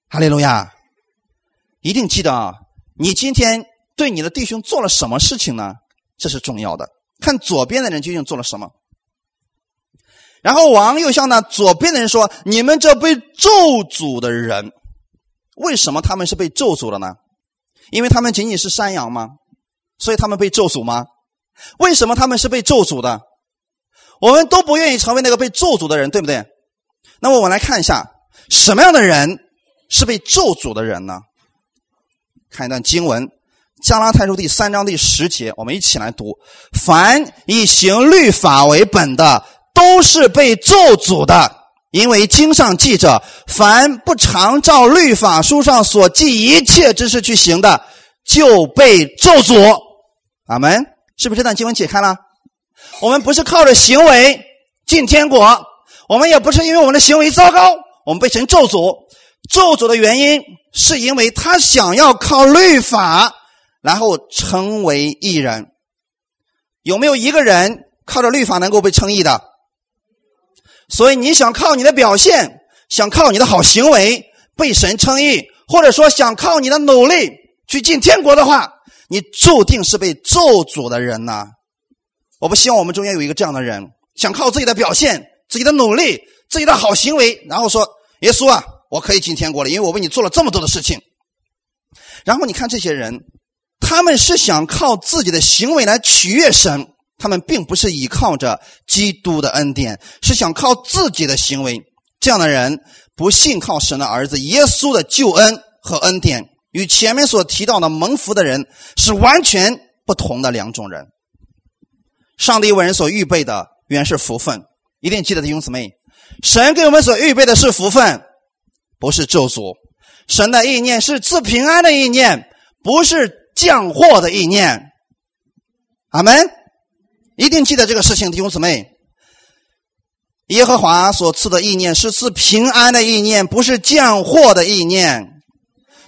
哈利路亚！一定记得啊，你今天对你的弟兄做了什么事情呢？这是重要的。看左边的人究竟做了什么。然后王又向那左边的人说：“你们这被咒诅的人，为什么他们是被咒诅的呢？因为他们仅仅是山羊吗？所以他们被咒诅吗？为什么他们是被咒诅的？”我们都不愿意成为那个被咒诅的人，对不对？那么我们来看一下，什么样的人是被咒诅的人呢？看一段经文，《加拉太书》第三章第十节，我们一起来读：凡以行律法为本的，都是被咒诅的，因为经上记着，凡不常照律法书上所记一切之事去行的，就被咒诅。阿门。是不是这段经文解开了？我们不是靠着行为进天国，我们也不是因为我们的行为糟糕，我们被神咒诅。咒诅的原因是因为他想要靠律法，然后成为义人。有没有一个人靠着律法能够被称义的？所以你想靠你的表现想靠你的好行为被神称义，或者说想靠你的努力去进天国的话，你注定是被咒诅的人呐！我不希望我们中间有一个这样的人，想靠自己的表现、自己的努力、自己的好行为，然后说：“耶稣啊，我可以进天国了，因为我为你做了这么多的事情。”然后你看这些人，他们是想靠自己的行为来取悦神，他们并不是依靠着基督的恩典，是想靠自己的行为。这样的人不信靠神的儿子耶稣的救恩和恩典，与前面所提到的蒙福的人是完全不同的两种人。上帝为人所预备的原是福分，一定记得弟兄姊妹，神给我们所预备的是福分，不是咒诅。神的意念是赐平安的意念，不是降祸的意念。阿门！一定记得这个事情，弟兄姊妹。耶和华所赐的意念是赐平安的意念，不是降祸的意念。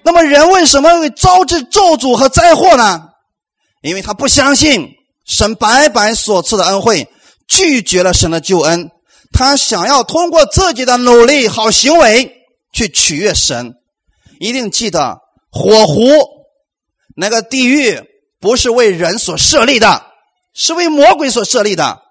那么，人为什么会招致咒诅和灾祸呢？因为他不相信神白白所赐的恩惠，拒绝了神的救恩。他想要通过自己的努力、好行为去取悦神。一定记得，火狐那个地狱不是为人所设立的，是为魔鬼所设立的。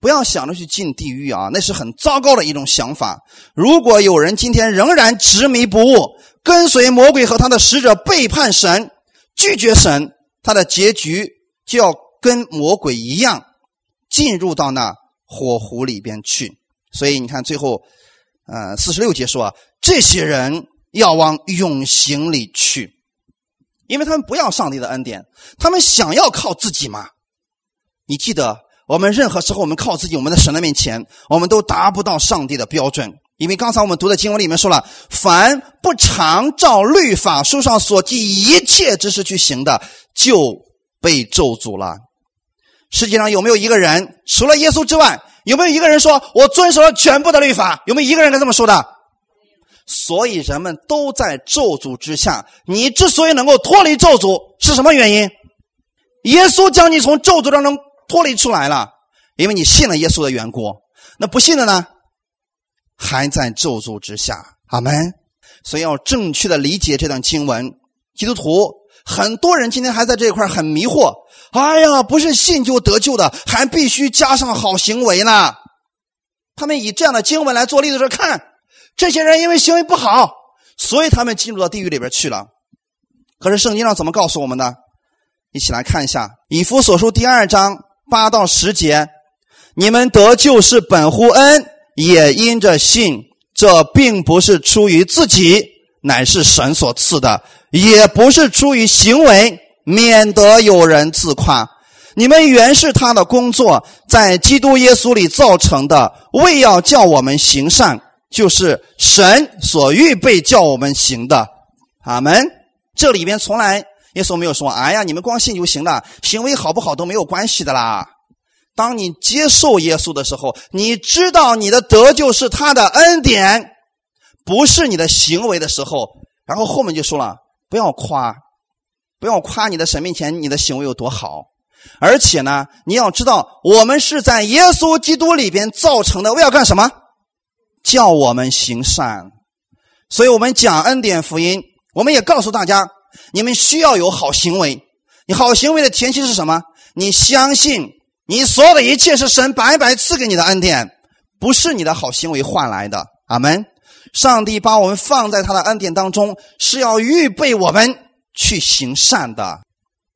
不要想着去进地狱啊，那是很糟糕的一种想法。如果有人今天仍然执迷不悟，跟随魔鬼和他的使者背叛神，拒绝神，他的结局就要跟魔鬼一样，进入到那火湖里边去。所以你看，最后，呃，四十六节说啊，这些人。要往永刑里去，因为他们不要上帝的恩典，他们想要靠自己嘛。你记得，我们任何时候我们靠自己，我们在神的面前，我们都达不到上帝的标准。因为刚才我们读的经文里面说了，凡不常照律法书上所记一切之事去行的，就被咒诅了。世界上有没有一个人，除了耶稣之外，有没有一个人说我遵守了全部的律法？有没有一个人敢这么说的？所以人们都在咒诅之下。你之所以能够脱离咒诅，是什么原因？耶稣将你从咒诅当中脱离出来了，因为你信了耶稣的缘故。那不信的呢，还在咒诅之下。阿门。所以要正确的理解这段经文。基督徒很多人今天还在这一块很迷惑。哎呀，不是信就得救的，还必须加上好行为呢。他们以这样的经文来做例子说，看。这些人因为行为不好，所以他们进入到地狱里边去了。可是圣经上怎么告诉我们的？一起来看一下《以弗所书》第二章八到十节：“你们得救是本乎恩，也因着信。这并不是出于自己，乃是神所赐的；也不是出于行为，免得有人自夸。你们原是他的工作，在基督耶稣里造成的，为要叫我们行善。”就是神所预备叫我们行的，阿门。这里边从来耶稣没有说：“哎呀，你们光信就行了，行为好不好都没有关系的啦。”当你接受耶稣的时候，你知道你的得救是他的恩典，不是你的行为的时候，然后后面就说了：“不要夸，不要夸你的神面前你的行为有多好，而且呢，你要知道我们是在耶稣基督里边造成的，我要干什么？”叫我们行善，所以我们讲恩典福音，我们也告诉大家，你们需要有好行为。你好行为的前提是什么？你相信你所有的一切是神白白赐给你的恩典，不是你的好行为换来的。阿门。上帝把我们放在他的恩典当中，是要预备我们去行善的，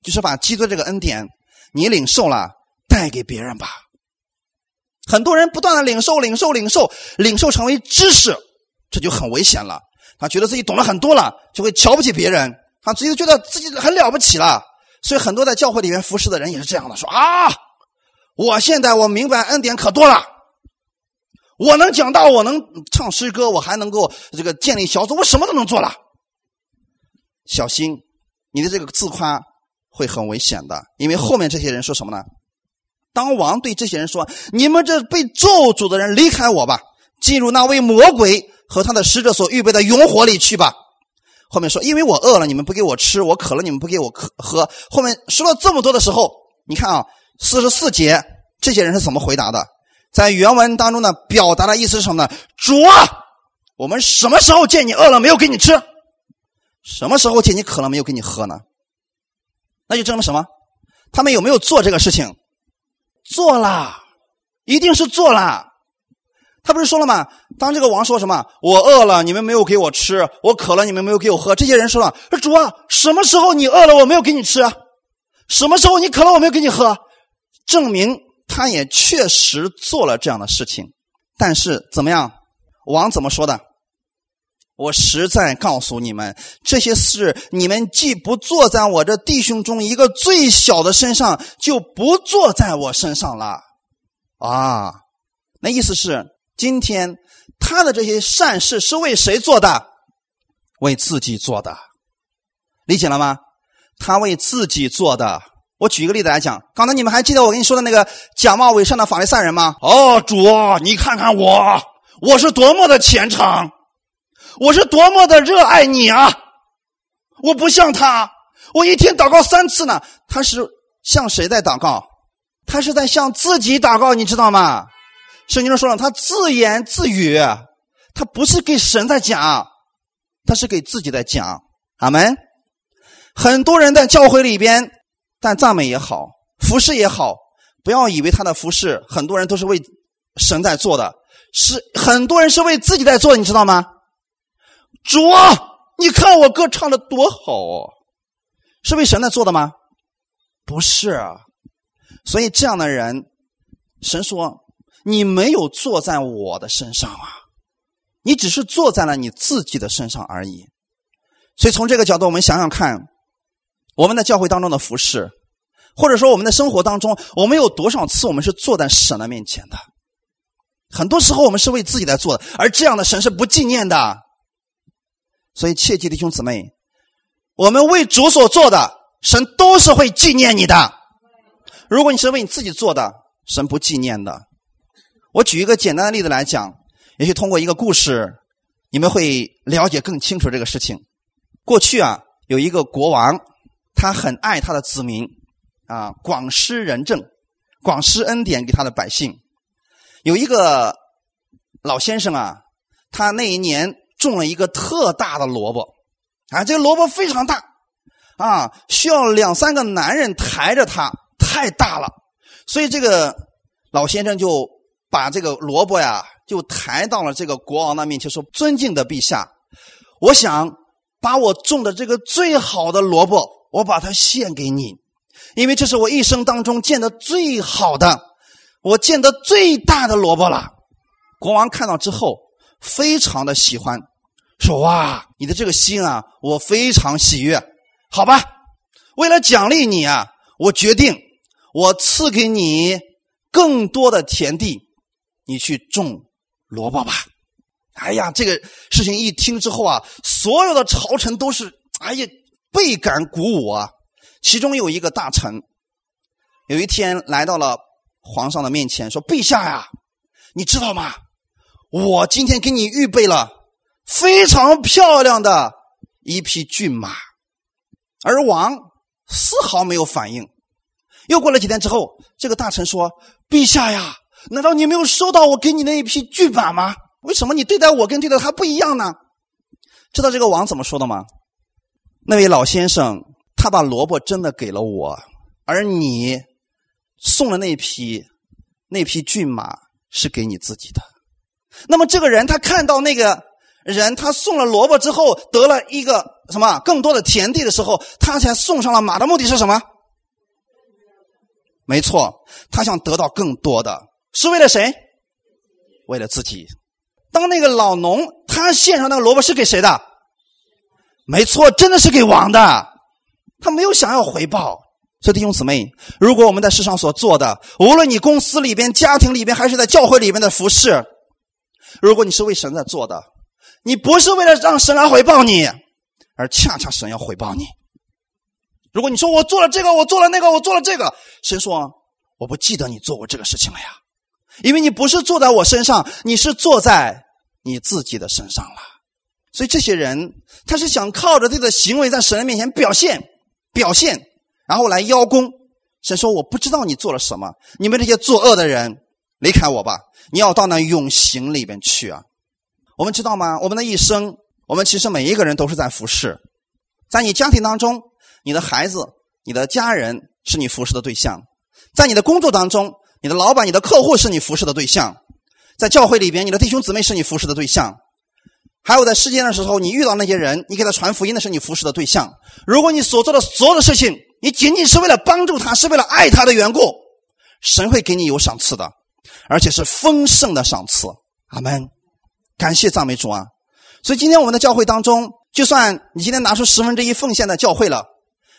就是把基督这个恩典你领受了，带给别人吧。很多人不断的领受、领受、领受、领受，成为知识，这就很危险了。他觉得自己懂了很多了，就会瞧不起别人，他直接觉得自己很了不起了。所以很多在教会里面服侍的人也是这样的，说啊，我现在我明白恩典可多了，我能讲道，我能唱诗歌，我还能够这个建立小组，我什么都能做了。小心，你的这个自夸会很危险的，因为后面这些人说什么呢？当王对这些人说：“你们这被咒诅的人，离开我吧，进入那位魔鬼和他的使者所预备的永火里去吧。”后面说：“因为我饿了，你们不给我吃；我渴了，你们不给我喝。”喝后面说了这么多的时候，你看啊，四十四节这些人是怎么回答的？在原文当中呢，表达的意思是什么呢？主啊，我们什么时候见你饿了没有给你吃？什么时候见你渴了没有给你喝呢？那就证明什么？他们有没有做这个事情？做了，一定是做了。他不是说了吗？当这个王说什么？我饿了，你们没有给我吃；我渴了，你们没有给我喝。这些人说了：“说主啊，什么时候你饿了，我没有给你吃？什么时候你渴了，我没有给你喝？”证明他也确实做了这样的事情。但是怎么样？王怎么说的？我实在告诉你们，这些事你们既不做在我这弟兄中一个最小的身上，就不做在我身上了。啊，那意思是。今天他的这些善事是为谁做的？为自己做的，理解了吗？他为自己做的。我举一个例子来讲，刚才你们还记得我跟你说的那个假冒伪善的法利赛人吗？哦，主，你看看我，我是多么的虔诚，我是多么的热爱你啊！我不像他，我一天祷告三次呢。他是向谁在祷告？他是在向自己祷告，你知道吗？圣经上说了，他自言自语，他不是给神在讲，他是给自己在讲。阿门。很多人在教会里边，但赞美也好，服侍也好，不要以为他的服侍，很多人都是为神在做的，是很多人是为自己在做，你知道吗？主啊，你看我歌唱的多好，是为神在做的吗？不是，所以这样的人，神说。你没有坐在我的身上啊，你只是坐在了你自己的身上而已。所以从这个角度，我们想想看，我们的教会当中的服饰，或者说我们的生活当中，我们有多少次我们是坐在神的面前的？很多时候我们是为自己在做的，而这样的神是不纪念的。所以切记弟兄姊妹，我们为主所做的，神都是会纪念你的。如果你是为你自己做的，神不纪念的。我举一个简单的例子来讲，也许通过一个故事，你们会了解更清楚这个事情。过去啊，有一个国王，他很爱他的子民，啊，广施仁政，广施恩典给他的百姓。有一个老先生啊，他那一年种了一个特大的萝卜，啊，这个萝卜非常大，啊，需要两三个男人抬着它，太大了，所以这个老先生就。把这个萝卜呀，就抬到了这个国王的面前，说：“尊敬的陛下，我想把我种的这个最好的萝卜，我把它献给你，因为这是我一生当中见的最好的，我见的最大的萝卜了。”国王看到之后，非常的喜欢，说：“哇，你的这个心啊，我非常喜悦。好吧，为了奖励你啊，我决定我赐给你更多的田地。”你去种萝卜吧！哎呀，这个事情一听之后啊，所有的朝臣都是哎呀倍感鼓舞啊。其中有一个大臣，有一天来到了皇上的面前，说：“陛下呀，你知道吗？我今天给你预备了非常漂亮的一匹骏马。”而王丝毫没有反应。又过了几天之后，这个大臣说：“陛下呀。”难道你没有收到我给你那一匹骏马吗？为什么你对待我跟对待他不一样呢？知道这个王怎么说的吗？那位老先生，他把萝卜真的给了我，而你送的那匹那匹骏马是给你自己的。那么这个人他看到那个人他送了萝卜之后得了一个什么更多的田地的时候，他才送上了马的目的是什么？没错，他想得到更多的。是为了谁？为了自己。当那个老农他献上那个萝卜是给谁的？没错，真的是给王的。他没有想要回报。所以弟兄姊妹，如果我们在世上所做的，无论你公司里边、家庭里边，还是在教会里面的服饰，如果你是为神在做的，你不是为了让神来回报你，而恰恰神要回报你。如果你说我做了这个，我做了那个，我做了这个，神说我不记得你做过这个事情了呀。因为你不是坐在我身上，你是坐在你自己的身上了。所以这些人，他是想靠着自己的行为在神的面前表现、表现，然后来邀功。神说：“我不知道你做了什么，你们这些作恶的人，离开我吧！你要到那永刑里边去啊！”我们知道吗？我们的一生，我们其实每一个人都是在服侍。在你家庭当中，你的孩子、你的家人是你服侍的对象；在你的工作当中，你的老板、你的客户是你服侍的对象；在教会里边，你的弟兄姊妹是你服侍的对象；还有在世间的时候，你遇到那些人，你给他传福音的是你服侍的对象。如果你所做的所有的事情，你仅仅是为了帮助他，是为了爱他的缘故，神会给你有赏赐的，而且是丰盛的赏赐。阿门。感谢赞美主啊！所以今天我们的教会当中，就算你今天拿出十分之一奉献的教会了，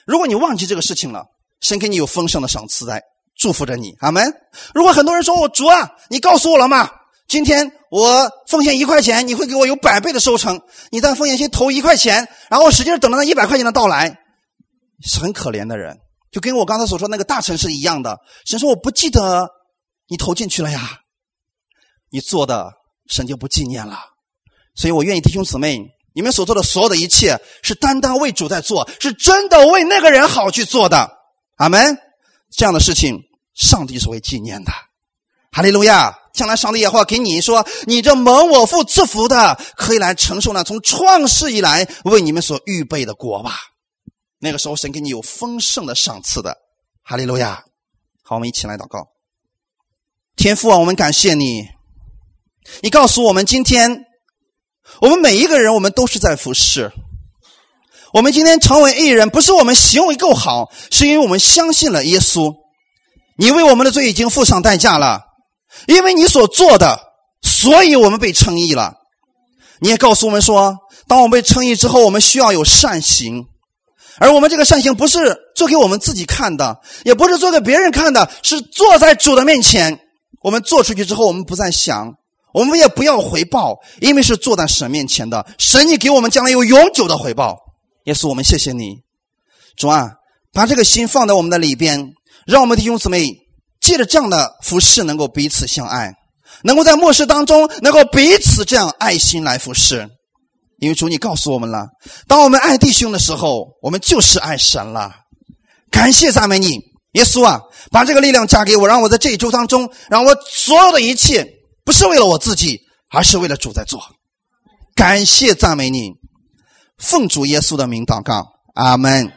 如果你忘记这个事情了，神给你有丰盛的赏赐在祝福着你。阿门。如果很多人说我主啊，你告诉我了吗？今天我奉献一块钱，你会给我有百倍的收成。你在奉献先投一块钱，然后使劲等着那一百块钱的到来，是很可怜的人，就跟我刚才所说那个大臣是一样的。神说我不记得你投进去了呀，你做的。神就不纪念了，所以我愿意弟兄姊妹，你们所做的所有的一切是单单为主在做，是真的为那个人好去做的。阿门。这样的事情，上帝是会纪念的。哈利路亚！将来上帝也会给你说，你这蒙我父赐福的，可以来承受那从创世以来为你们所预备的国吧。那个时候，神给你有丰盛的赏赐的。哈利路亚！好，我们一起来祷告。天父啊，我们感谢你。你告诉我们，今天我们每一个人，我们都是在服侍。我们今天成为艺人，不是我们行为够好，是因为我们相信了耶稣。你为我们的罪已经付上代价了，因为你所做的，所以我们被称义了。你也告诉我们说，当我们被称义之后，我们需要有善行，而我们这个善行不是做给我们自己看的，也不是做给别人看的，是坐在主的面前。我们做出去之后，我们不再想。我们也不要回报，因为是坐在神面前的神，你给我们将来有永久的回报。耶稣，我们谢谢你，主啊，把这个心放在我们的里边，让我们的弟兄姊妹借着这样的服侍，能够彼此相爱，能够在末世当中能够彼此这样爱心来服侍。因为主，你告诉我们了，当我们爱弟兄的时候，我们就是爱神了。感谢赞美你，耶稣啊，把这个力量加给我，让我在这一周当中，让我所有的一切。不是为了我自己，而是为了主在做。感谢赞美你，奉主耶稣的名祷告，阿门。